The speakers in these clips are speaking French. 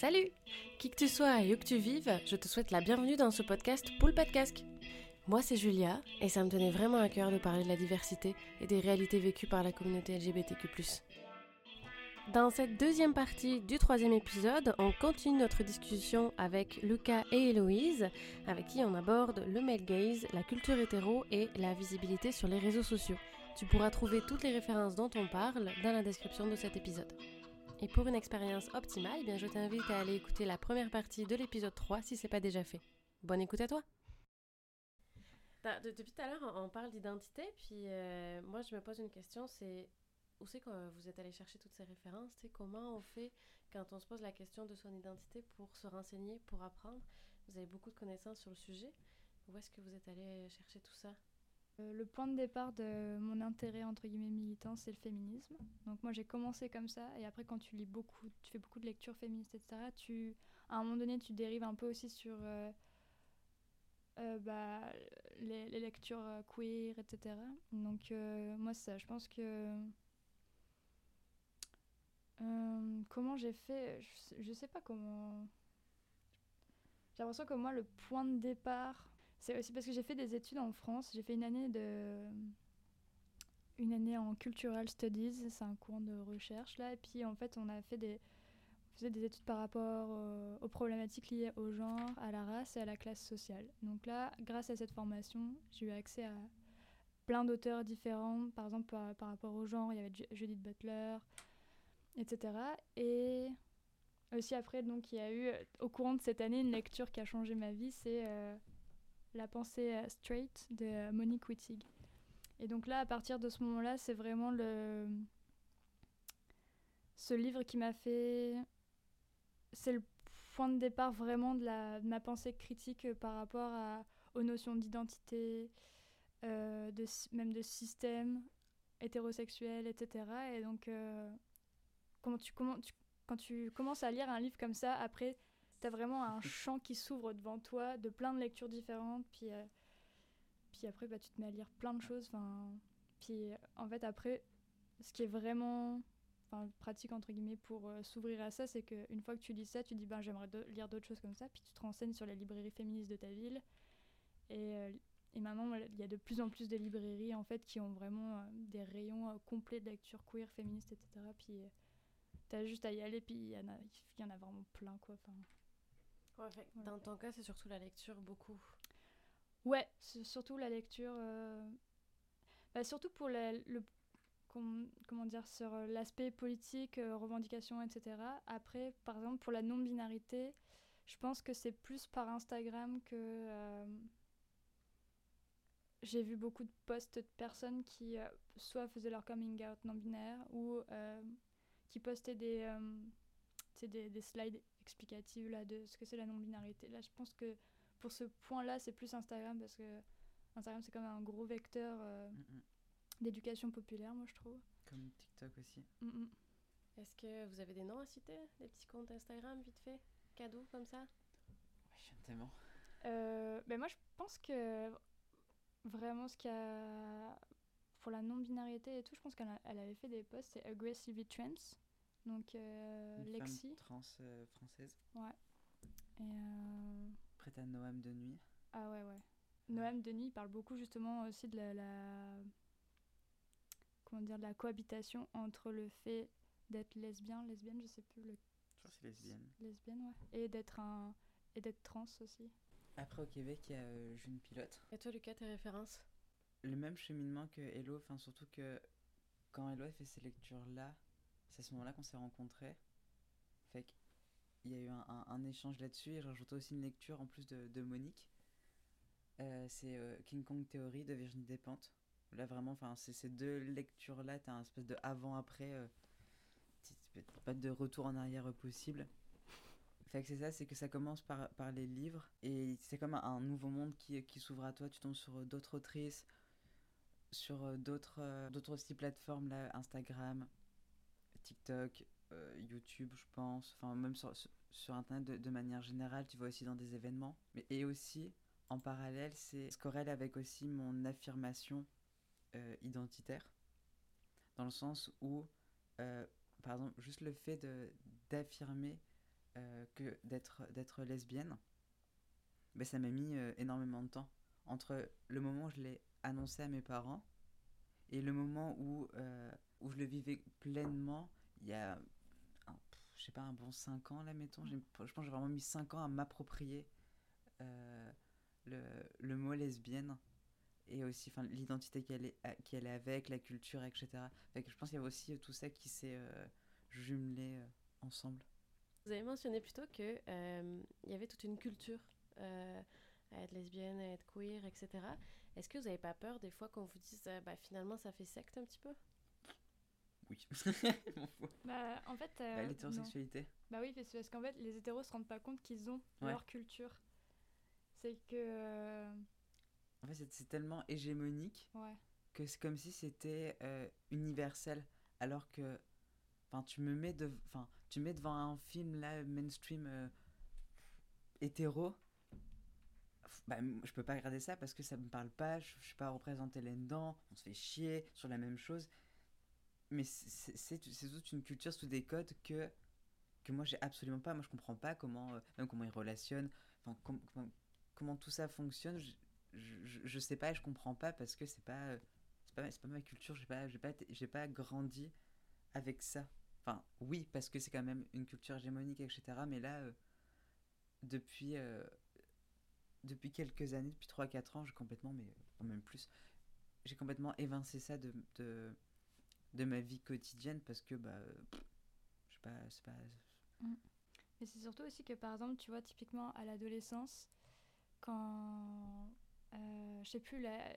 Salut Qui que tu sois et où que tu vives, je te souhaite la bienvenue dans ce podcast Poule pas de casque. Moi c'est Julia et ça me tenait vraiment à cœur de parler de la diversité et des réalités vécues par la communauté LGBTQ+. Dans cette deuxième partie du troisième épisode, on continue notre discussion avec Lucas et Héloïse, avec qui on aborde le male gaze, la culture hétéro et la visibilité sur les réseaux sociaux. Tu pourras trouver toutes les références dont on parle dans la description de cet épisode. Et pour une expérience optimale, eh bien je t'invite à aller écouter la première partie de l'épisode 3 si c'est pas déjà fait. Bonne écoute à toi Depuis tout à l'heure, on parle d'identité, puis euh, moi je me pose une question, c'est où c'est que vous êtes allé chercher toutes ces références? Comment on fait quand on se pose la question de son identité pour se renseigner, pour apprendre? Vous avez beaucoup de connaissances sur le sujet. Où est-ce que vous êtes allé chercher tout ça? Le point de départ de mon intérêt entre guillemets militant, c'est le féminisme. Donc moi j'ai commencé comme ça et après quand tu lis beaucoup, tu fais beaucoup de lectures féministes, etc. Tu, à un moment donné, tu dérives un peu aussi sur euh, euh, bah, les, lectures queer, etc. Donc moi ça, je pense que comment j'ai fait, je, je sais pas comment. J'ai l'impression que moi le point de départ c'est aussi parce que j'ai fait des études en France. J'ai fait une année de une année en cultural studies, c'est un cours de recherche là. Et puis en fait, on a fait des on faisait des études par rapport aux, problématiques liées au genre, à la race et à la classe sociale. Donc là, grâce à cette formation, j'ai eu accès à plein d'auteurs différents. Par exemple, par, rapport au genre, il y avait Judith Butler, etc. Et aussi après, donc il y a eu au courant de cette année une lecture qui a changé ma vie, c'est euh, la pensée euh, straight de euh, Monique Wittig. Et donc là, à partir de ce moment-là, c'est vraiment le ce livre qui m'a fait. C'est le point de départ vraiment de, la, ma pensée critique par rapport aux notions d'identité, euh, de, même de système hétérosexuel, etc. Et donc, comment tu, quand tu commences à lire un livre comme ça, après, tu as vraiment un champ qui s'ouvre devant toi de plein de lectures différentes. Puis, euh, puis après, bah, tu te mets à lire plein de choses. Puis en fait, après, ce qui est vraiment pratique entre guillemets pour euh, s'ouvrir à ça, c'est qu'une fois que tu lis ça, tu dis ben, j'aimerais lire d'autres choses comme ça. Puis tu te renseignes sur les librairies féministes de ta ville. Et, euh, et maintenant, il y a de plus en plus de librairies en fait qui ont vraiment des rayons complets de lecture queer, féministe, etc. Puis t'as juste à y aller, puis il y, en a, vraiment plein quoi. Dans ton cas, c'est surtout la lecture beaucoup. Ouais, c'est surtout la lecture. Euh, bah, surtout pour le. comment dire Sur euh, l'aspect politique, euh, revendication, etc. Après, par exemple, pour la non-binarité, je pense que c'est plus par Instagram que. J'ai vu beaucoup de posts de personnes qui soit faisaient leur coming out non-binaire ou qui postaient des, des, des slides explicative là, de ce que c'est la non-binarité. Là, je pense que pour ce point-là, c'est plus Instagram parce que Instagram, c'est quand même un gros vecteur euh, mm, mm. d'éducation populaire, moi, je trouve. Comme TikTok aussi. Mm, Est-ce que vous avez des noms à citer? Des petits comptes Instagram, vite fait? Cadeaux comme ça? Oui, tellement. Euh, ben moi, je pense que vraiment ce qu'il y a pour la non-binarité et tout, je pense qu'elle avait fait des posts, c'est Aggressively Trans. Donc, euh, Lexi. trans euh, française. Ouais. Et. Euh... Prête à Noam de nuit. Ah ouais, ouais. Noam de nuit, il parle beaucoup justement aussi de la, Comment dire, de la cohabitation entre le fait d'être lesbien, lesbienne, je sais plus. Le... Je crois que c'est lesbienne. Lesbienne, ouais. Et d'être un. Et d'être trans aussi. Après, au Québec, il y a euh, Jeune Pilote. Et toi, Lucas, tes références? Le même cheminement que Hello, enfin, surtout que quand Hello a fait ces lectures-là, c'est à ce moment-là qu'on s'est rencontrés. Fait qu'il y a eu un, échange là-dessus et j'ai aussi une lecture en plus de, Monique. Euh, c'est euh, King Kong Theory de Virginie Despentes. Là vraiment, c'est ces deux lectures-là, t'as un espèce de avant-après, euh, pas de retour en arrière possible. Fait que c'est ça, c'est que ça commence par, par les livres et c'est comme un, nouveau monde qui, qui s'ouvre à toi. Tu tombes sur d'autres autrices, sur d'autres d'autres plateformes, là, Instagram, TikTok, euh, YouTube, je pense, enfin même sur, Internet de, manière générale, tu vois aussi dans des événements. Mais, et aussi, en parallèle, c'est ce avec aussi mon affirmation euh, identitaire, dans le sens où, euh, par exemple, juste le fait d'affirmer que d'être lesbienne, ben, ça m'a mis énormément de temps. Entre le moment où je l'ai annoncé à mes parents et le moment où, où je le vivais pleinement, il y a, un, je sais pas, un bon 5 ans là, mettons. Je pense que j'ai vraiment mis 5 ans à m'approprier euh, le, le mot lesbienne et aussi l'identité qu'elle est, qu'elle est avec, la culture, etc. Je pense qu'il y avait aussi euh, tout ça qui s'est euh, jumelé euh, ensemble. Vous avez mentionné plutôt euh, il y avait toute une culture euh, à être lesbienne, à être queer, etc. Est-ce que vous n'avez pas peur des fois qu'on vous dise euh, bah, finalement ça fait secte un petit peu? Oui. Bah, en fait, euh, Bah. L'hétérosexualité. Bah oui, parce parce qu'en fait, les hétéros se rendent pas compte qu'ils ont Ouais. leur culture. C'est que. euh, En fait, c'est- c'est tellement hégémonique ouais. que c'est comme si c'était euh, universel. Alors que. Enfin, tu me mets, de, enfin, tu mets devant un film là, mainstream euh, hétéro. Bah, je peux pas regarder ça parce que ça me parle pas, je, je suis pas représenté là-dedans, on se fait chier sur la même chose. Mais c'est toute une culture sous des codes que, que moi j'ai absolument pas. Moi je comprends pas comment, euh, même comment ils relationnent, enfin, com- comment, tout ça fonctionne. Je, je, sais pas et je comprends pas parce que c'est pas, euh, c'est pas, pas ma culture, j'ai pas, pas, pas grandi avec ça. Enfin, oui, parce que c'est quand même une culture hégémonique, etc. Mais là, euh, depuis, depuis quelques années, depuis 3-4 ans, j'ai complètement, mais même plus, j'ai complètement évincé ça de, de ma vie quotidienne parce que, bah, euh, pff, je sais pas, c'est pas. Mais c'est surtout aussi que, par exemple, tu vois, typiquement à l'adolescence, quand. euh, je sais plus, la-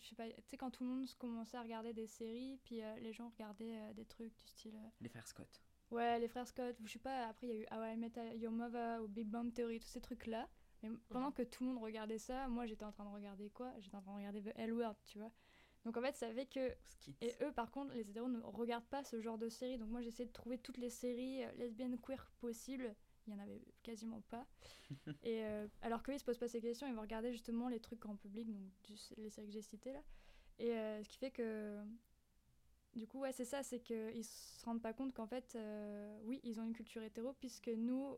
je sais pas, tu sais, quand tout le monde commençait à regarder des séries, puis euh, les gens regardaient euh, des trucs du style. euh, Les frères Scott. Ouais, les frères Scott, je sais pas, après il y a eu How I Met Your Mother ou Big Bang Theory, tous ces trucs-là. Mais pendant que tout le monde regardait ça, moi j'étais en train de regarder quoi? J'étais en train de regarder The L Word, tu vois? Donc en fait, ça fait que. Et eux, par contre, les hétéros ne regardent pas ce genre de séries. Donc moi j'essayais de trouver toutes les séries euh, lesbiennes queer possibles. Il y en avait quasiment pas. et euh, alors qu'eux, ils se posent pas ces questions, ils vont regarder justement les trucs en public, donc du- les séries que j'ai citées là. Et euh, ce qui fait que du coup, ouais, c'est ça, c'est qu'ils se rendent pas compte qu'en fait, euh, oui, ils ont une culture hétéro, puisque nous,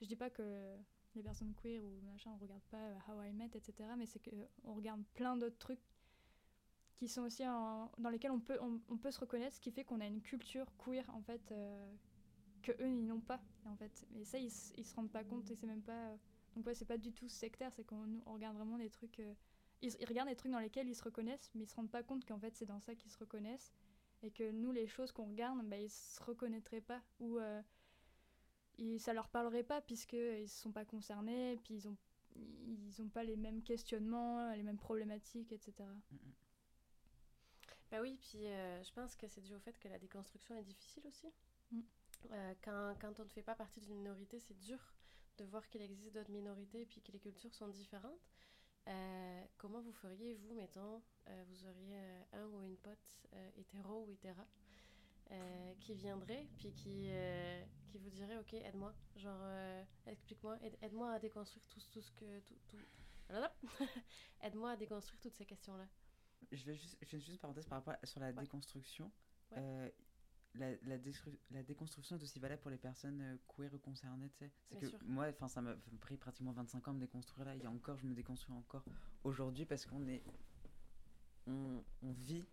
je dis pas que les personnes queer ou machin, on regarde pas How I Met, etc., mais c'est qu'on regarde plein d'autres trucs qui sont aussi dans lesquels on peut, on, peut se reconnaître, ce qui fait qu'on a une culture queer, en fait, euh, que eux, ils n'ont pas, en fait. Et ça, ils, ils se rendent pas compte, et c'est même pas... euh, donc ouais, c'est pas du tout sectaire, c'est qu'on regarde vraiment des trucs... euh, ils, regardent des trucs dans lesquels ils se reconnaissent, mais ils se rendent pas compte qu'en fait, c'est dans ça qu'ils se reconnaissent et que nous les choses qu'on regarde bah, ils se reconnaîtraient pas ou euh, ils, ça leur parlerait pas puisque ils sont pas concernés puis ils ont ils ont pas les mêmes questionnements les mêmes problématiques etc. Bah oui, puis euh, je pense que c'est dû au fait que la déconstruction est difficile aussi. Mm. Euh, quand, quand on ne fait pas partie d'une minorité, c'est dur de voir qu'il existe d'autres minorités et puis que les cultures sont différentes. Euh, comment vous feriez, vous, mettons, vous auriez un ou une pote hétéro ou hétéra qui viendrait puis qui, qui vous dirait ok aide-moi genre explique-moi aide- aide-moi à déconstruire tout, tout ce que tout, tout... aide-moi à déconstruire toutes ces questions là Je vais juste, je fais juste une parenthèse par rapport à, sur la Ouais. déconstruction. Ouais. Euh, la, la, la déconstruction est aussi valable pour les personnes euh, queer ou concernées, tu sais. C'est Bien que sûr. moi, enfin, ça m'a pris pratiquement 25 ans de me déconstruire là. Il y a encore, je me déconstruis encore aujourd'hui parce qu'on est, on, on vit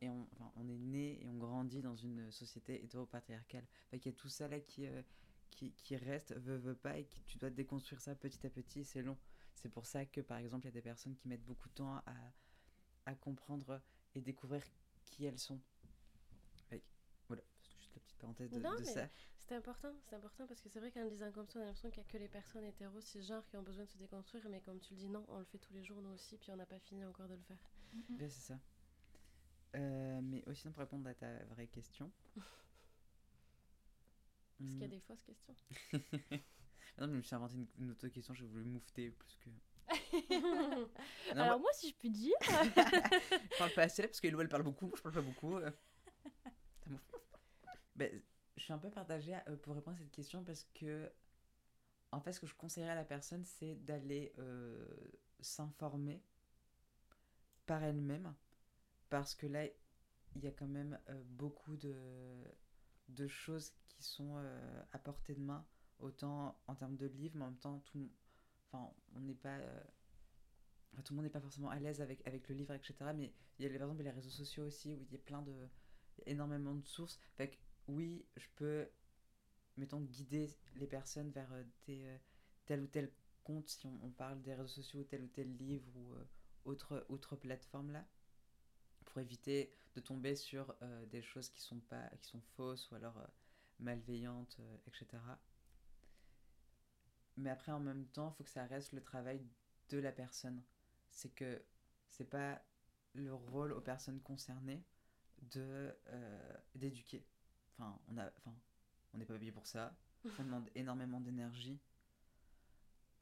et on, enfin, on est né et on grandit dans une société hétéropatriarcale. Fait qu'il y a tout ça là qui, euh, qui, qui reste, veut, veut pas, et que tu dois déconstruire ça petit à petit, et c'est long. C'est pour ça que, par exemple, il y a des personnes qui mettent beaucoup de temps à, à comprendre et découvrir qui elles sont. Voilà, c'est juste la petite parenthèse de, Non, de mais ça. C'est important, c'est important parce que c'est vrai qu'en disant comme ça, on a l'impression qu'il n'y a que les personnes hétéros, cisgenres qui ont besoin de se déconstruire, mais comme tu le dis, non, on le fait tous les jours nous aussi, puis on n'a pas fini encore de le faire. Ouais, c'est ça. Euh, mais aussi, pour répondre à ta vraie question. Parce qu'il y a Hmm. des fausses questions. Non, mais je me suis inventé une, une autre question, j'ai voulu moufter plus que. Non, alors moi, moi si je puis dire je parle pas assez là parce que Eloi elle parle beaucoup, moi je parle pas beaucoup. euh. Ben, je suis un peu partagée euh, pour répondre à cette question parce que. En fait, ce que je conseillerais à la personne, c'est d'aller euh, s'informer par elle-même. Parce que là, il y a quand même euh, beaucoup de, de choses qui sont euh, à portée de main autant en termes de livres, mais en même temps, tout, enfin, on n'est pas. euh, tout le monde n'est pas forcément à l'aise avec, le livre, etc. Mais il y a par exemple les réseaux sociaux aussi, où il y a plein de. énormément de sources. Oui, je peux, mettons, guider les personnes vers euh, des, euh, tel ou tel compte, si on, parle des réseaux sociaux, ou tel ou tel livre, ou autre, autre plateforme là, pour éviter de tomber sur des choses qui sont, pas, qui sont fausses, ou alors malveillantes, etc. Mais après, en même temps, il faut que ça reste le travail de la personne. C'est que c'est pas le rôle aux personnes concernées de euh, d'éduquer. Enfin, on a, enfin, on n'est pas payé pour ça. Ça demande énormément d'énergie.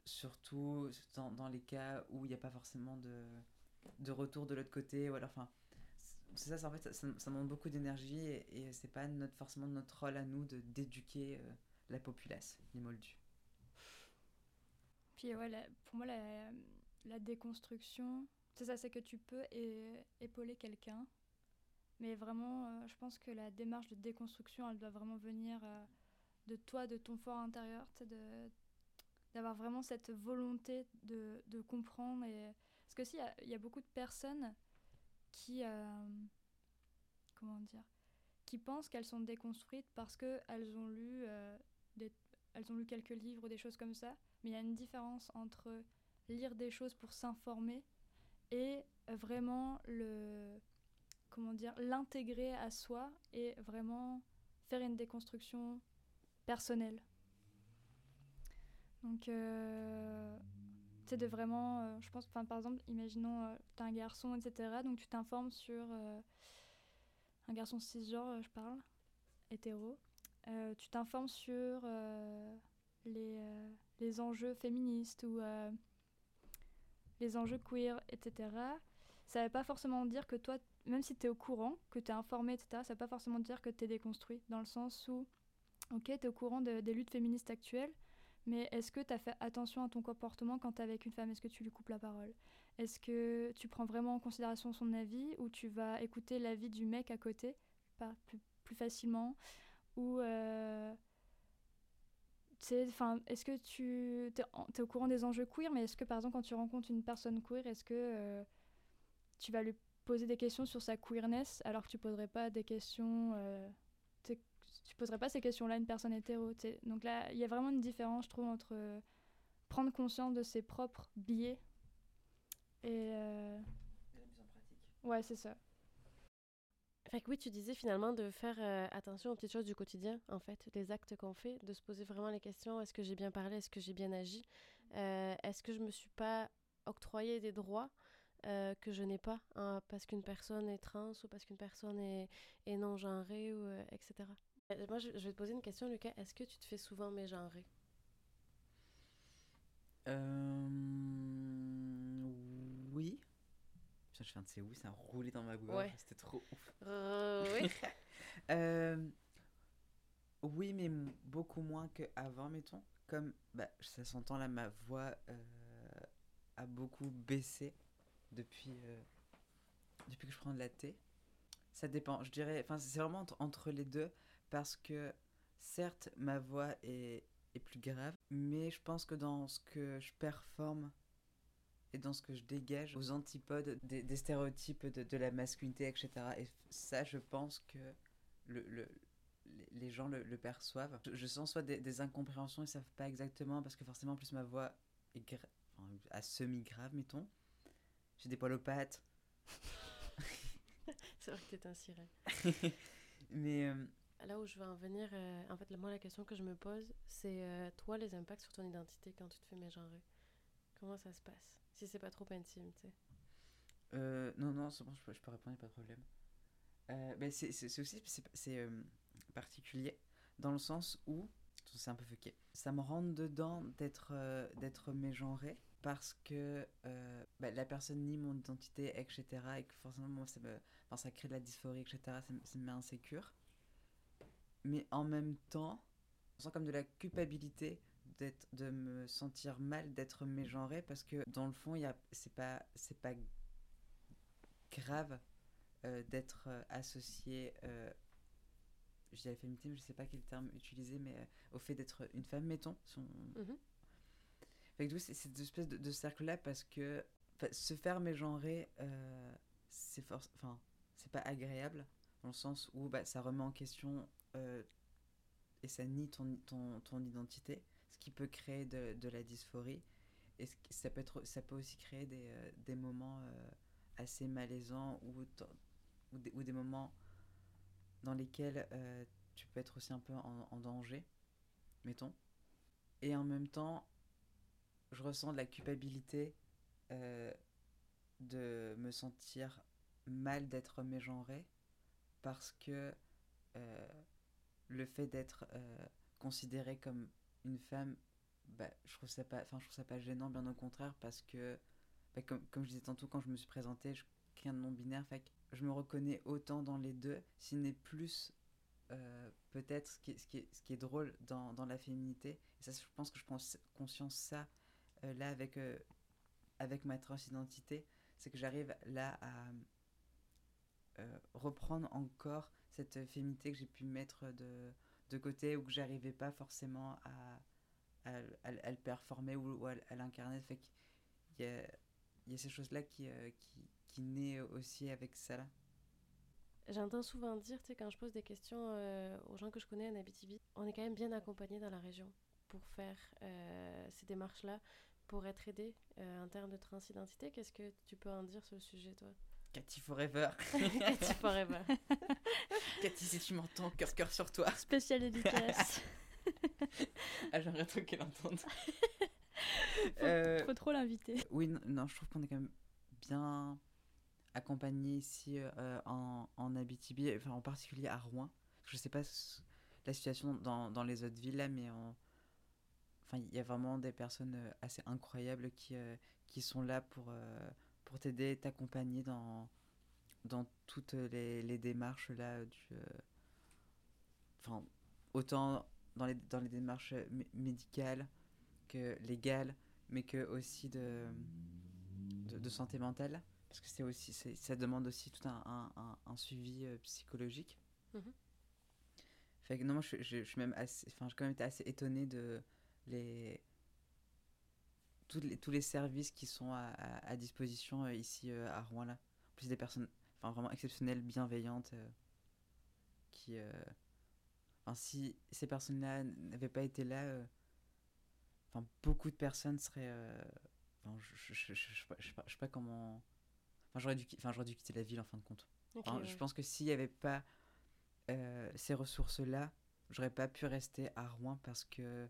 Surtout dans, dans les cas où il n'y a pas forcément de, de retour de l'autre côté. Ou alors, enfin, c'est ça, en fait, ça, ça, ça demande beaucoup d'énergie et, et c'est pas notre, forcément notre rôle à nous de d'éduquer euh, la populace, les moldus. Puis ouais, pour moi, la, déconstruction, c'est ça, c'est que tu peux épauler quelqu'un. Mais vraiment, euh, je pense que la démarche de déconstruction, elle doit vraiment venir euh, de toi, de ton fort intérieur, d'avoir vraiment cette volonté de, comprendre. Et... Parce que si, il y a- beaucoup de personnes qui... euh, comment dire qui pensent qu'elles sont déconstruites parce qu'elles ont lu ont lu quelques livres ou des choses comme ça, mais il y a une différence entre lire des choses pour s'informer et vraiment le comment dire l'intégrer à soi et vraiment faire une déconstruction personnelle. Donc euh, c'est de vraiment, euh, je pense, enfin par exemple, imaginons euh, t'es un garçon, etc. Donc tu t'informes sur euh, un garçon cisgenre, je parle, hétéro. Euh, tu t'informes sur les enjeux féministes ou euh, les enjeux queer, etc. Ça ne veut pas forcément dire que toi, même si tu es au courant, que tu es informé, etc., ça ne veut pas forcément dire que tu es déconstruit, dans le sens où, ok, tu es au courant de- des luttes féministes actuelles, mais est-ce que tu as fait attention à ton comportement quand tu es avec une femme? Est-ce que tu lui coupes la parole? Est-ce que tu prends vraiment en considération son avis ou tu vas écouter l'avis du mec à côté pas plus, facilement? Ou euh, est-ce que tu es, au courant des enjeux queer, mais est-ce que par exemple quand tu rencontres une personne queer, est-ce que euh, tu vas lui poser des questions sur sa queerness alors que tu poserais pas des questions, euh, tu poserais pas ces questions-là à une personne hétéro. Donc là, il y a vraiment une différence, je trouve, entre euh, prendre conscience de ses propres biais et la mise en pratique. ouais, c'est ça. Fait que oui, tu disais finalement de faire euh, attention aux petites choses du quotidien, en fait, les actes qu'on fait, de se poser vraiment les questions est-ce que j'ai bien parlé, est-ce que j'ai bien agi, Euh, est-ce que je me suis pas octroyé des droits euh, que je n'ai pas hein, parce qu'une personne est trans ou parce qu'une personne est, est non genrée ou etc. Moi, je, vais te poser une question, Lucas. Est-ce que tu te fais souvent mégenrer? Oui. Putain, je fais un de ces oui, ça a roulé dans ma. Ouais. C'était trop ouf. Euh, Oui. Euh, oui, mais beaucoup moins qu'avant, mettons. Comme bah, ça s'entend là, ma voix euh, a beaucoup baissé depuis, depuis que je prends de la thé. Ça dépend, je dirais. Enfin, c'est vraiment entre, entre les deux parce que certes, ma voix est, est plus grave, mais je pense que dans ce que je performe et dans ce que je dégage aux antipodes des, des stéréotypes de, de la masculinité, etc. Et ça, je pense que le, le- les- gens le, le perçoivent. Je, je sens soit des, des incompréhensions, ils savent pas exactement, parce que forcément, en plus, ma voix est gra- enfin, à semi-grave, mettons. J'ai des poils aux pattes. C'est vrai que t'es un sirène. Mais euh, Là où je veux en venir, euh, en fait, moi, la question que je me pose, c'est euh, toi, les impacts sur ton identité quand tu te fais mégenrer. Comment ça se passe Si c'est pas trop intime, tu sais? euh, non, non, je peux, je peux répondre, pas de problème. Euh, ben, c'est aussi c'est euh, particulier dans le sens où c'est un peu fucké. Ça me rentre dedans d'être euh, d'être mégenré parce que bah, la personne nie mon identité, etc. Et que forcément, moi, ça, me, ça crée de la dysphorie, etc. Ça, ça me met insécure. Mais en même temps, je sens comme de la culpabilité d'être de me sentir mal d'être mégenré parce que dans le fond, il y a c'est pas c'est pas grave euh, d'être euh, associé euh, je dis à la féminité, mais je sais pas quel terme utiliser, mais euh, au fait d'être une femme, mettons. Son... Fait que c'est cette espèce de, de cercle-là parce que se faire mégenrer, euh, c'est force, enfin, c'est pas agréable dans le sens où bah, ça remet en question euh, et ça nie ton, ton, ton, identité, qui peut créer de, de la dysphorie et ça peut, être, ça peut aussi créer des, euh, des moments euh, assez malaisants ou, ou des, ou, des, moments dans lesquels euh, tu peux être aussi un peu en, en, danger, mettons. Et en même temps, je ressens de la culpabilité de me sentir mal d'être mégenré parce que le fait d'être considéré comme une femme bah, je trouve ça pas je trouve ça pas gênant bien au contraire parce que bah, comme, comme je disais tantôt quand je me suis présentée je crée un non binaire fait je me reconnais autant dans les deux s'il n'est plus euh, peut-être ce qui, est, ce, ce qui est drôle dans, dans la féminité. Ça je pense que je prends conscience ça euh, là avec euh, avec ma transidentité c'est que j'arrive là à reprendre encore cette féminité que j'ai pu mettre de, de côté ou que j'arrivais pas forcément à, à, à, le performer ou, à, l'incarner. Fait qu'il y a, il y a ces choses-là qui, euh, qui, qui naissent aussi avec ça là. J'entends souvent dire, tu sais, quand je pose des questions euh, aux gens que je connais en Abitibi, on est quand même bien accompagné dans la région pour faire euh, ces démarches-là, pour être aidé euh, en termes de transidentité. Qu'est-ce que tu peux en dire sur le sujet, toi? Cathy Forever. Cathy Forever. Cathy, si tu m'entends, cœur cœur sur toi. Spécial dédicace. ah, j'aimerais trop qu'elle entende. faut, euh, faut trop l'inviter. Oui, non, non, je trouve qu'on est quand même bien accompagné ici euh, en, en Abitibi, enfin en particulier à Rouen. Je sais pas la situation dans, dans les autres villes là, mais en... enfin, il y a vraiment des personnes euh, assez incroyables qui, euh, qui sont là pour, euh, pour t'aider, t'accompagner dans, dans toutes les, les démarches là du. euh, Enfin, autant dans les, dans les démarches mé- médicales que légales, mais que aussi de, de, de santé mentale parce que c'est aussi ça demande aussi tout un, un, un, un suivi euh, psychologique Mhm. fait que non moi je, je, je suis même assez enfin j'ai quand même été assez étonné de les tous les, tous les services qui sont à, à, à disposition euh, ici euh, à Rouen là en plus des personnes enfin vraiment exceptionnelles bienveillantes euh, qui euh, enfin si ces personnes là n'avaient pas été là euh, enfin beaucoup de personnes seraient enfin je je, je, sais pas- je sais pas, je sais pas comment Enfin, j'aurais dû, enfin, j'aurais dû quitter la ville en fin de compte. Ok, Enfin, ouais. Je pense que s'il n'y avait pas ces ressources-là, j'aurais pas pu rester à Rouen parce que.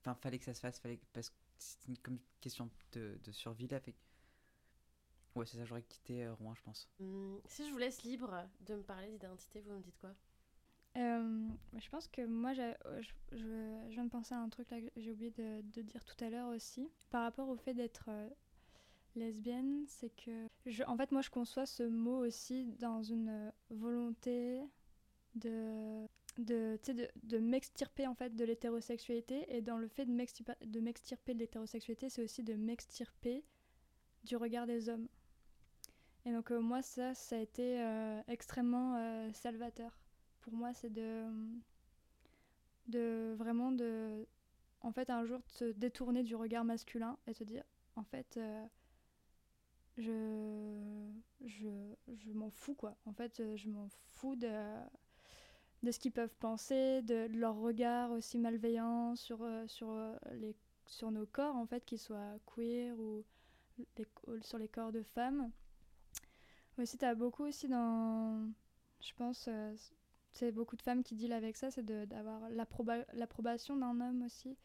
Enfin, fallait que ça se fasse, fallait parce que c'est une comme question de, de survie là. Fait... Ouais, c'est ça, j'aurais quitté euh, Rouen, je pense. Hum, si je vous laisse libre de me parler d'identité, vous me dites quoi? Euh, je pense que moi, euh, je, je, je viens de penser à un truc là que j'ai oublié de, de dire tout à l'heure aussi. Par rapport au fait d'être euh, lesbienne, c'est que... Je, en fait, moi, je conçois ce mot aussi dans une volonté de de, de, de m'extirper en fait de l'hétérosexualité. Et dans le fait de m'extirper de l'hétérosexualité c'est aussi de m'extirper du regard des hommes. Et donc euh, moi ça ça a été euh, extrêmement euh, salvateur. Pour moi c'est de de vraiment de en fait un jour se détourner du regard masculin et se dire en fait je je, je m'en fous quoi. En fait je m'en fous de de ce qu'ils peuvent penser de, leur regard aussi malveillant sur euh, sur euh, les sur nos corps en fait qu'ils soient queer ou sur les corps de femmes. Aussi t'as beaucoup aussi dans je pense euh, c'est beaucoup de femmes qui dealent avec ça c'est d'avoir l'approba- l'approbation d'un homme aussi.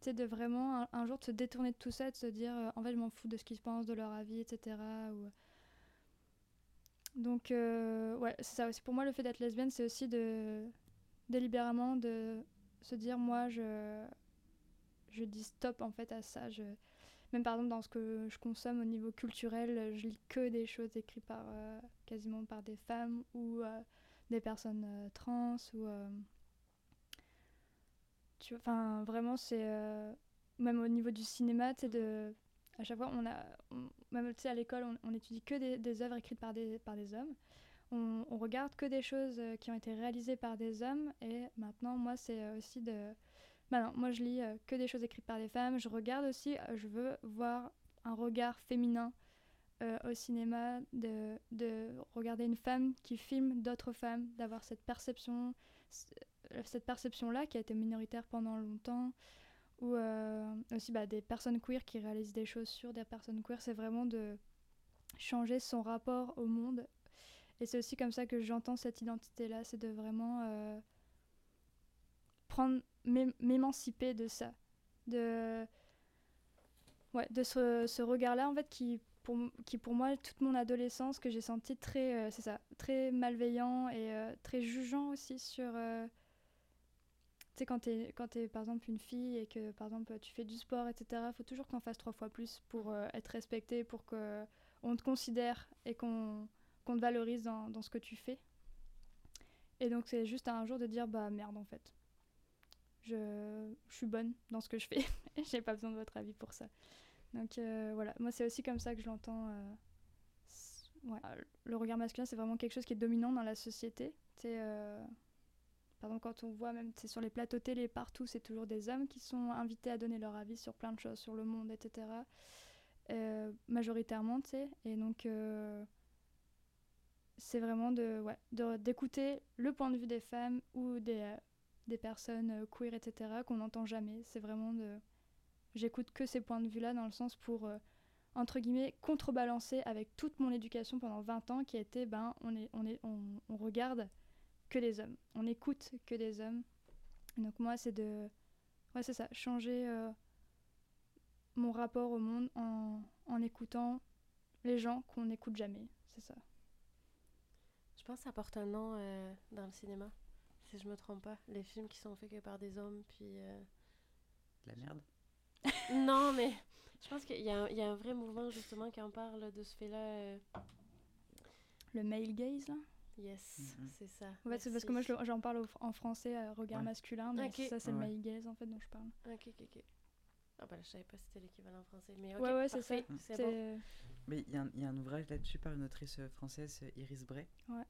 Tu sais de vraiment un, jour de se détourner de tout ça de se dire en fait je m'en fous de ce qu'ils pensent de leur avis etc donc euh, ouais c'est ça. Aussi pour moi le fait d'être lesbienne c'est aussi de délibérément de se dire moi je je dis stop en fait à ça. Je même par exemple dans ce que je consomme au niveau culturel je lis que des choses écrites par euh, quasiment par des femmes ou euh, des personnes trans ou tu vraiment c'est même au niveau du cinéma sais de à chaque fois on a on- même à l'école on, on étudie que des, œuvres écrites par des par des hommes. On, regarde que des choses euh, qui ont été réalisées par des hommes. Et maintenant moi c'est euh, aussi de bah non, moi je lis euh, que des choses écrites par des femmes. Je regarde aussi je veux voir un regard féminin au cinéma de, de regarder une femme qui filme d'autres femmes d'avoir cette perception cette perception là qui a été minoritaire pendant longtemps ou euh, aussi bah, des personnes queer qui réalisent des choses sur des personnes queer. C'est vraiment de changer son rapport au monde. Et c'est aussi comme ça que j'entends cette identité-là, c'est de vraiment euh, prendre, m'é- m'émanciper de ça, de, ouais, de ce, ce regard-là en fait qui pour, qui pour moi toute mon adolescence que j'ai senti très, euh, ça, très malveillant et très jugeant aussi sur, sais quand t'es quand t'es par exemple une fille et que par exemple tu fais du sport etc, faut toujours que t'en fasses trois fois plus pour euh, être respecté, pour que on te considère et qu'on qu'on te valorise dans, dans ce que tu fais. Et donc c'est juste un jour de dire bah merde en fait. Je, je suis bonne dans ce que je fais et j'ai pas besoin de votre avis pour ça. Donc euh, voilà, moi c'est aussi comme ça que je l'entends. euh, ouais. Le regard masculin c'est vraiment quelque chose qui est dominant dans la société. C'est quand on voit même sur les plateaux télé partout c'est toujours des hommes qui sont invités à donner leur avis sur plein de choses, sur le monde, etc. Euh, majoritairement, tu sais. Et donc euh, c'est vraiment de ouais, d'écouter le point de vue des femmes ou des, euh, des personnes queer, etc., qu'on n'entend jamais. C'est vraiment de. J'écoute que ces points de vue-là dans le sens pour, entre guillemets, contrebalancer avec toute mon éducation pendant 20 ans qui a été, ben, on, est, on, est, on regarde que des hommes. On écoute que des hommes. Donc, moi, c'est de. Ouais, c'est ça, changer euh, mon rapport au monde en, en écoutant les gens qu'on n'écoute jamais. C'est ça. Je pense que ça porte un nom euh, dans le cinéma, si je me trompe pas. Les films qui sont faits que par des hommes, puis... euh, De la merde. non, mais je pense qu'il y, a un- il y a un vrai mouvement justement qui en parle de ce fait-là. euh, Le male gaze, là? Yes, Mhm. c'est ça. En fait, c'est parce que moi, je le- j'en parle en français, euh, regard Ouais. masculin, mais Ok. ça, c'est le Ouais. male gaze, en fait, dont je parle. Ok, ok, ok. Ah bah là, je savais pas si c'était l'équivalent français, mais ok, ouais, ouais, c'est ça. c'est bon. Mais il y, a un- il y a un ouvrage là-dessus par une autrice euh, française, euh, Iris Bray. Ouais.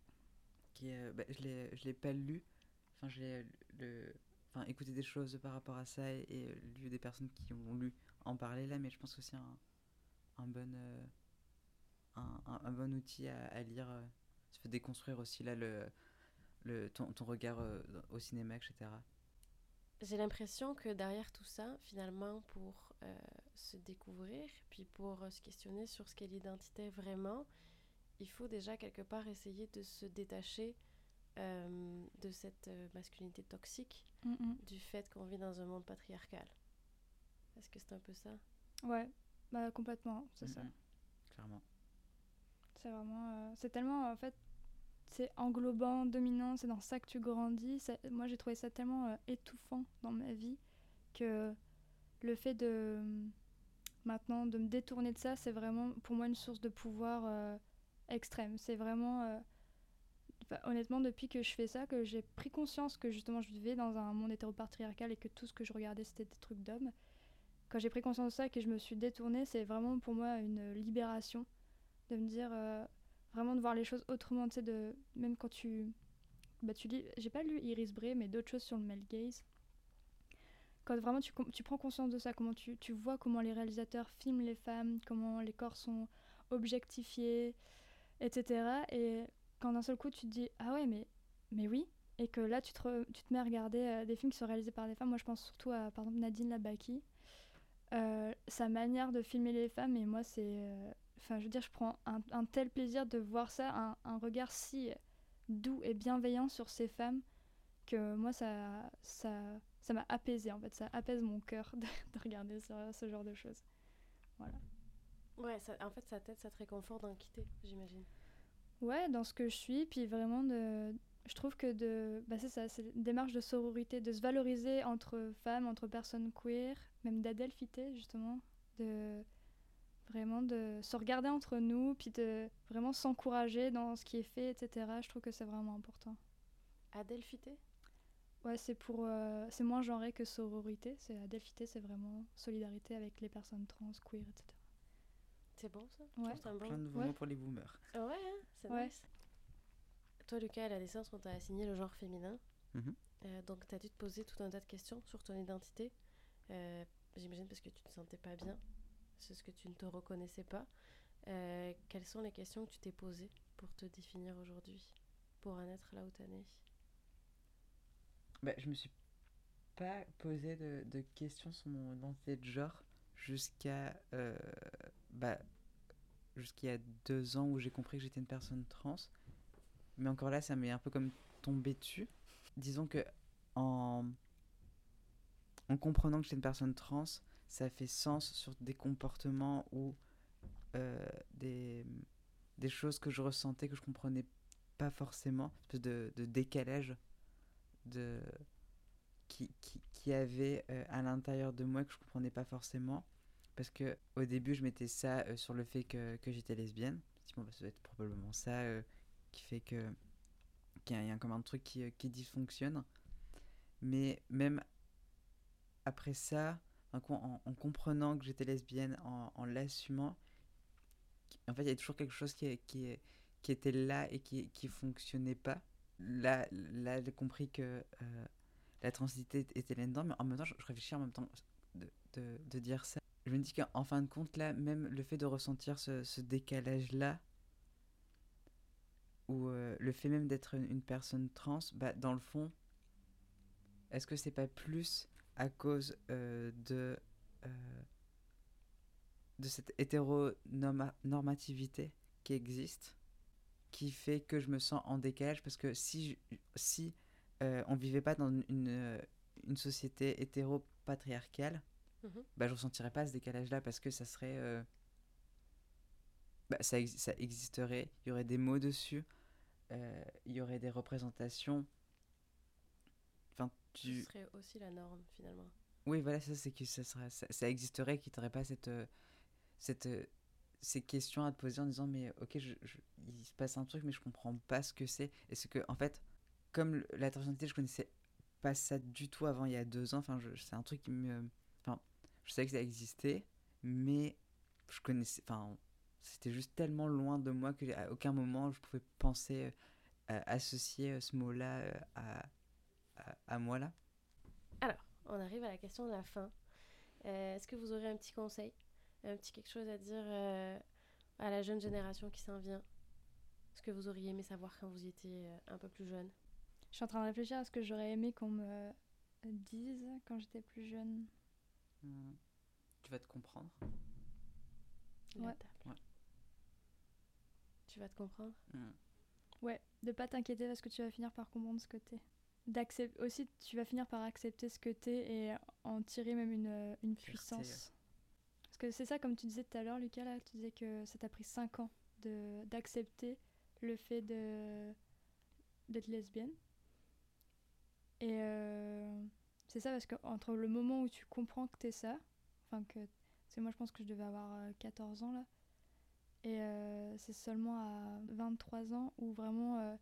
Qui euh, bah, je l'ai je l'ai pas lu. Enfin, j'ai le, enfin, écouté des choses par rapport à ça et, et, euh, lu des personnes qui ont lu en parler là, mais je pense que c'est un, un bon, euh, un, un- un bon outil à, à lire. Ça fait déconstruire aussi là le, le ton, ton regard euh, au cinéma, etc. J'ai l'impression que derrière tout ça, finalement, pour euh, se découvrir, puis pour euh, se questionner sur ce qu'est l'identité vraiment, il faut déjà quelque part essayer de se détacher euh, de cette masculinité toxique, Mm, du fait qu'on vit dans un monde patriarcal. Est-ce que c'est un peu ça? Ouais, bah complètement, c'est ça. Clairement. C'est vraiment. euh, c'est tellement, en fait, c'est englobant, dominant, c'est dans ça que tu grandis. Moi, j'ai trouvé ça tellement euh, étouffant dans ma vie que le fait de. Maintenant, de me détourner de ça, c'est vraiment pour moi une source de pouvoir euh, extrême. C'est vraiment. honnêtement, depuis que je fais ça, que j'ai pris conscience que justement je vivais dans un monde hétéropatriarcal et que tout ce que je regardais c'était des trucs d'hommes. Quand j'ai pris conscience de ça et que je me suis détournée, c'est vraiment pour moi une libération de me dire euh, vraiment de voir les choses autrement tu sais de même quand tu bah tu lis j'ai pas lu Iris Bray mais d'autres choses sur le male gaze. Quand vraiment tu, prends conscience de ça comment tu, tu vois comment les réalisateurs filment les femmes comment les corps sont objectifiés etc et quand d'un seul coup tu te dis ah ouais mais mais oui et que là tu te, tu te mets à regarder euh, des films qui sont réalisés par des femmes moi je pense surtout à par Nadine Labaki Euh, sa manière de filmer les femmes et moi c'est Enfin, je veux dire, je prends un, un tel plaisir de voir ça, un, un regard si doux et bienveillant sur ces femmes que moi, ça, ça, ça m'a apaisé en fait. Ça apaise mon cœur de, de regarder ce, ce genre de choses. Voilà. Ouais, ça- en fait, ça t'aide, ça te réconforte d'en quitter, j'imagine. Ouais, dans ce que je suis, puis vraiment de. Je trouve que de. Bah, c'est ça, c'est une démarche de sororité, de se valoriser entre femmes, entre personnes queer, même d'adelphité, justement. De. Vraiment de se regarder entre nous, puis de vraiment s'encourager dans ce qui est fait, etc. Je trouve que c'est vraiment important. Adelphité? Ouais, c'est pour. euh, c'est moins genré que sororité. C'est adelphité, c'est vraiment solidarité avec les personnes trans, queer, etc. C'est bon ça? Ouais. C'est un Plein bon. de nouveaux Ouais. pour les boomers. Ah Ouais, hein, c'est Ouais. nice. toi, Lucas, à la naissance, on t'a assigné le genre féminin. Mhm. Euh, donc, tu as dû te poser tout un tas de questions sur ton identité. Euh, J'imagine parce que tu te sentais pas bien, c'est ce que tu ne te reconnaissais pas. Euh, quelles sont les questions que tu t'es posées pour te définir aujourd'hui, pour en être là où tu es? Bah, je me suis pas posé de, de questions sur mon identité de genre jusqu'à euh, bah, jusqu'il y a deux ans où j'ai compris que j'étais une personne trans. Mais encore là, ça m'est un peu comme tombé dessus. Disons que en, en comprenant que j'étais une personne trans, ça fait sens sur des comportements ou euh, des, des choses que je ressentais que je comprenais pas forcément, une espèce de, de décalage de, qui, qui, qui avait euh, à l'intérieur de moi que je comprenais pas forcément. Parce que au début, je mettais ça euh, sur le fait que, que j'étais lesbienne. Bon, bah, ça doit être probablement ça qui fait que qu'il y a comme un truc qui, qui dysfonctionne. Mais même après ça, en, en- en comprenant que j'étais lesbienne, en, l'assumant, en fait, il y a toujours quelque chose qui, qui, était là et qui, qui fonctionnait pas. Là, là j'ai compris que euh, la transidentité était là-dedans, mais en même temps, je, réfléchis en même temps de, de, de dire ça. Je me dis qu'en fin de compte, là, même le fait de ressentir ce, ce décalage-là, ou euh, le fait même d'être une, une personne trans, bah, dans le fond, est-ce que c'est pas plus à cause euh, de, euh, de cette hétéronormativité qui existe, qui fait que je me sens en décalage Parce que si, si euh, on vivait pas dans une, une, euh, une société hétéro-patriarcale, bah, je ressentirais pas ce décalage-là parce que ça serait. euh, bah, ça, ex- ça existerait, il y aurait des mots dessus, il y aurait des représentations. Tu. Ce serait aussi la norme finalement. Oui, voilà, ça, c'est que ça, serait, ça, ça existerait, qu'il n'y aurait pas cette, euh, cette, euh, ces questions à te poser en disant, mais ok, je, je- il se passe un truc, mais je comprends pas ce que c'est. Et c'est que, en fait, comme la transidentité, je connaissais pas ça du tout avant il y a deux ans. Enfin, c'est un truc qui me. Enfin, je savais que ça existait, mais je connaissais. Enfin, c'était juste tellement loin de moi que à aucun moment je pouvais penser euh, associer ce mot-là à, à, à moi là. Alors, on arrive à la question de la fin. Euh, Est-ce que vous aurez un petit conseil, un petit quelque chose à dire euh, à la jeune génération qui s'en vient? Ce que vous auriez aimé savoir quand vous étiez euh, un peu plus jeune? Je suis en train de réfléchir à ce que j'aurais aimé qu'on me dise quand j'étais plus jeune. Hmm. Tu vas te comprendre. Ouais. Tu vas te comprendre? Hmm. Ouais, de pas t'inquiéter parce que tu vas finir par comprendre ce que t'es. D'accept- aussi, tu vas finir par accepter ce que t'es et en tirer même une, euh, une puissance. Parce que c'est ça, comme tu disais tout à l'heure, Lucas, là, tu disais que ça t'a pris 5 ans de- d'accepter le fait de d'être lesbienne. Et euh, c'est ça parce que entre le moment où tu comprends que t'es ça, enfin que c'est moi je pense que je devais avoir euh, 14 ans là, et euh, c'est seulement à 23 ans où vraiment euh,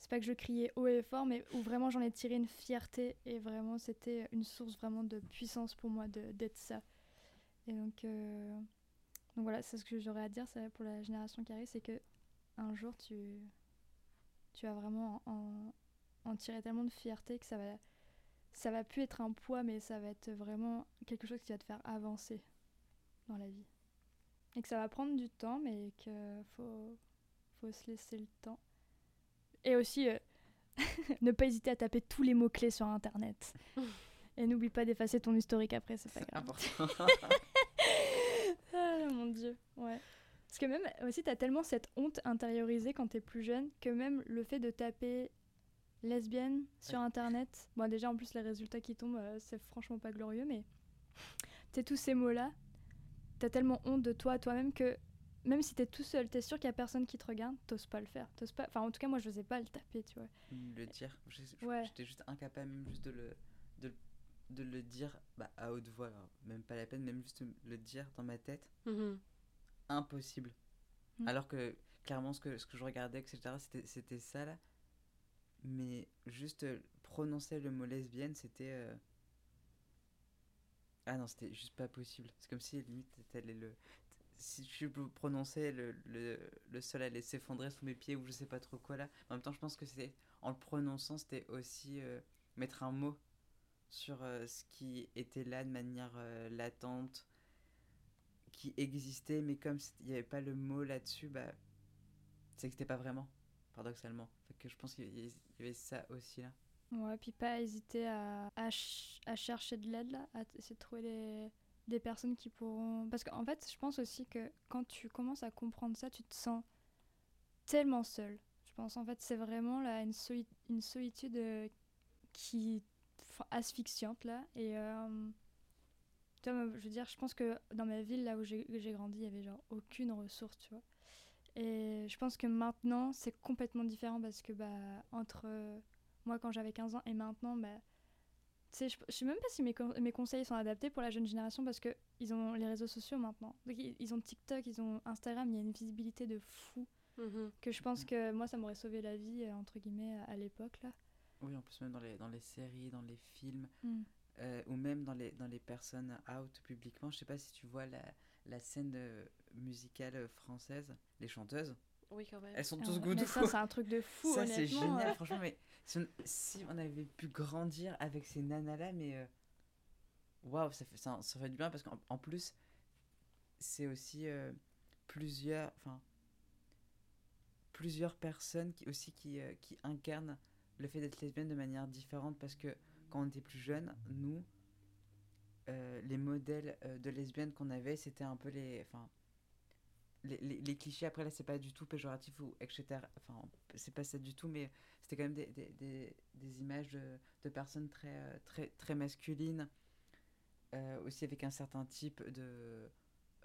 c'est pas que je criais haut et fort, mais où vraiment j'en ai tiré une fierté et vraiment c'était une source vraiment de puissance pour moi d'être ça. Et donc, euh, donc voilà, c'est ce que j'aurais à dire pour la génération qui arrive, c'est que un jour tu, tu vas vraiment en, en- en tirer tellement de fierté que ça va, ça va plus être un poids, mais ça va être vraiment quelque chose qui va te faire avancer dans la vie. Et que ça va prendre du temps, mais qu'il faut, faut se laisser le temps. Et aussi, euh, ne pas hésiter à taper tous les mots-clés sur Internet. Et n'oublie pas d'effacer ton historique après, c'est pas C'est grave. important. Ah mon dieu, ouais. Parce que même aussi, t'as tellement cette honte intériorisée quand t'es plus jeune que même le fait de taper lesbienne sur internet, bon déjà en plus les résultats qui tombent, euh, c'est franchement pas glorieux, mais t'es tous ces mots-là, t'as tellement honte de toi, toi-même que même si t'es tout seul, t'es sûr qu'il y a personne qui te regarde, t'oses pas le faire, t'oses pas. Enfin en tout cas moi je n'osais pas le taper, tu vois. le dire. Ouais. J'étais juste incapable même juste de le, de, de le dire bah, à haute voix. alors, même pas la peine, même juste le dire dans ma tête. Mhm. Impossible. Mm. Alors que clairement ce que, ce que je regardais, etc., c'était- c'était ça là. Mais juste euh, prononcer le mot lesbienne, c'était... euh, Ah non, c'était juste pas possible. C'est comme si limite t'allais le... si tu prononçais le, le, le sol allait s'effondrer sous mes pieds ou je sais pas trop quoi là. En même temps, je pense que c'était en le prononçant, c'était aussi euh, mettre un mot sur euh, ce qui était là de manière euh, latente, qui existait, mais comme il n'y avait pas le mot là-dessus, bah, ça n'existait pas vraiment, paradoxalement. Que je pense qu'il y avait ça aussi là. Ouais, puis pas hésiter à, à, à chercher de l'aide là, à essayer de trouver des, des personnes qui pourront. Parce qu'en fait, je pense aussi que quand tu commences à comprendre ça, tu te sens tellement seul. Je pense en fait, c'est vraiment là une, une solitude euh, qui asphyxiante là. Et euh, je veux dire, je pense que dans ma ville là où j'ai grandi, il y avait genre aucune ressource, tu vois. Et je pense que maintenant, c'est complètement différent parce que bah entre moi quand j'avais 15 ans et maintenant, bah je, je sais même pas si mes, mes, conseils sont adaptés pour la jeune génération parce qu'ils ont les réseaux sociaux maintenant. ils, ont TikTok, ils ont Instagram, il y a une visibilité de fou mhm. que je pense que moi ça m'aurait sauvé la vie, euh, entre guillemets, à, l'époque là. Oui, en plus même dans les, dans les séries, dans les films, mm. euh, ou même dans les, dans les personnes out publiquement. Je sais pas si tu vois la, la scène euh, musicale française, les chanteuses. Oui, quand même. Elles sont tous ah, Ça, c'est un truc de fou, Ça, c'est génial, franchement. Mais si on, avait pu grandir avec ces nanas-là, mais. Euh, waouh, ça, fait, ça, ça, fait du bien parce qu'en plus, c'est aussi euh, plusieurs. Enfin. Plusieurs personnes qui, aussi qui, euh, qui incarnent le fait d'être lesbienne de manière différente parce que quand on était plus jeune, nous, les modèles de lesbiennes qu'on avait, c'était un peu les. Enfin, les, les, clichés, après là, c'est pas du tout péjoratif ou etc. Enfin, c'est pas ça du tout, mais c'était quand même des, des, des, images de, de, personnes très, euh, très, très masculines, euh, aussi avec un certain type de.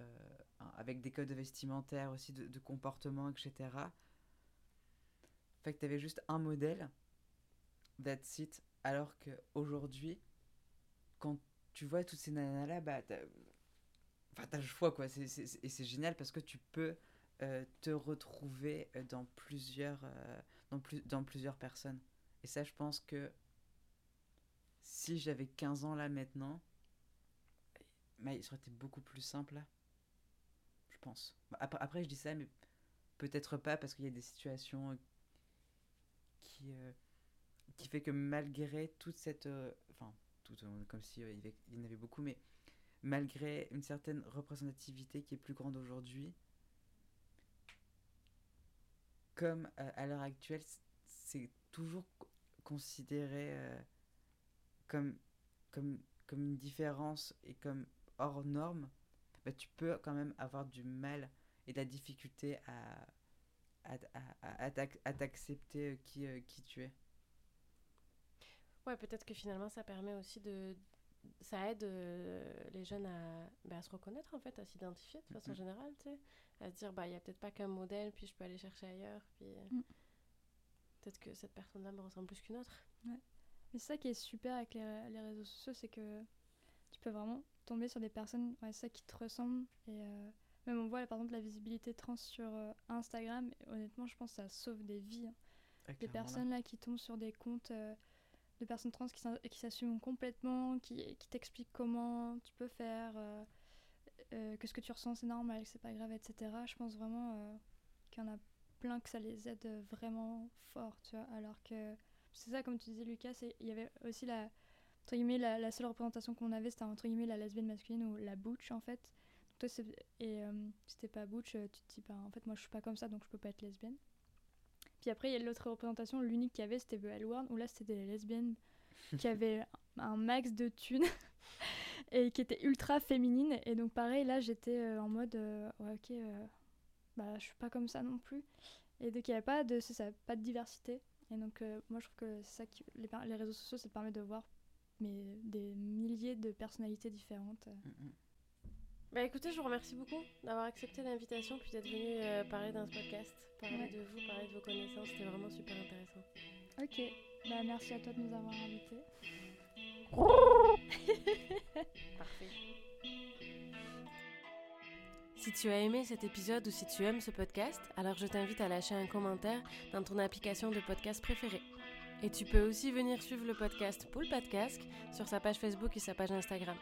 Euh, avec des codes vestimentaires, aussi de, de comportement, etc. Fait que t'avais juste un modèle, that's it, alors qu'aujourd'hui, quand tu vois toutes ces nanas-là, bah, Enfin, t'as le choix, quoi. et c'est génial parce que tu peux euh, te retrouver euh, dans plusieurs, euh, dans, plus, dans plusieurs personnes. Et ça, je pense que si j'avais 15 ans là maintenant, bah, il serait été beaucoup plus simple là. Je pense. Bah, après, après, je dis ça, mais peut-être pas parce qu'il y a des situations qui, qui fait que malgré toute cette. Enfin, tout, comme si il y en avait beaucoup, mais malgré une certaine représentativité qui est plus grande aujourd'hui, comme euh, à l'heure actuelle, c'est toujours considéré euh, comme, comme, comme une différence et comme hors norme, bah, tu peux quand même avoir du mal et de la difficulté à, à, à, à, t'accepter euh, qui, qui tu es. Ouais, peut-être que finalement ça permet aussi de, ça aide euh, les jeunes à, bah, à, se reconnaître en fait, à s'identifier de façon générale, tu sais, à se dire bah il y a peut-être pas qu'un modèle, puis je peux aller chercher ailleurs, puis euh, mm. peut-être que cette personne-là me ressemble plus qu'une autre. Ouais. Mais c'est ça qui est super avec les, les réseaux sociaux, c'est que tu peux vraiment tomber sur des personnes ouais, ça qui te ressemblent et euh, même on voit par exemple la visibilité trans sur Instagram, et, honnêtement je pense que ça sauve des vies. Hein. des personnes là qui tombent sur des comptes de personnes trans qui s'assument complètement, qui, qui t'expliquent comment tu peux faire, euh, euh, que ce que tu ressens c'est normal, que c'est pas grave, etc. Je pense vraiment euh, qu'il y en a plein que ça les aide vraiment fort, tu vois. Alors que c'est ça, comme tu disais, Lucas, il y avait aussi la, entre guillemets, la, seule représentation qu'on avait, c'était entre guillemets la lesbienne masculine ou la butch en fait. toi, et si t'es pas butch, tu te dis, bah, en fait, moi je suis pas comme ça donc je peux pas être lesbienne. Puis après, il y a l'autre représentation, l'unique qu'il y avait, c'était The L Word, où là, c'était des lesbiennes qui avaient un max de thunes et qui étaient ultra féminines. Et donc, pareil, là, j'étais euh, en mode, euh, ouais, ok, euh, bah, je suis pas comme ça non plus. Et donc, il n'y avait pas de, ça, pas de diversité. Et donc, moi, je trouve que c'est ça qui, les, les, réseaux sociaux, ça permet de voir mais, des milliers de personnalités différentes. Mm, mm. Bah écoutez, je vous remercie beaucoup d'avoir accepté l'invitation puis d'être venu euh, parler dans ce podcast, parler de vous, parler de vos connaissances. C'était vraiment super intéressant. Ok, bah merci à toi de nous avoir invités. Parfait. Si tu as aimé cet épisode ou si tu aimes ce podcast, alors je t'invite à lâcher un commentaire dans ton application de podcast préférée. Et tu peux aussi venir suivre le podcast Pool Podcast sur sa page Facebook et sa page Instagram.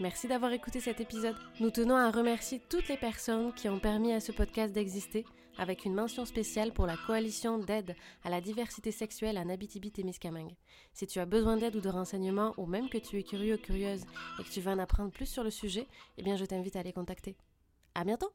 Merci d'avoir écouté cet épisode. Nous tenons à remercier toutes les personnes qui ont permis à ce podcast d'exister, avec une mention spéciale pour la coalition d'aide à la diversité sexuelle à Nabitibi-Témiscamingue. Si tu as besoin d'aide ou de renseignements, ou même que tu es curieux ou curieuse et que tu veux en apprendre plus sur le sujet, eh bien je t'invite à les contacter. À bientôt!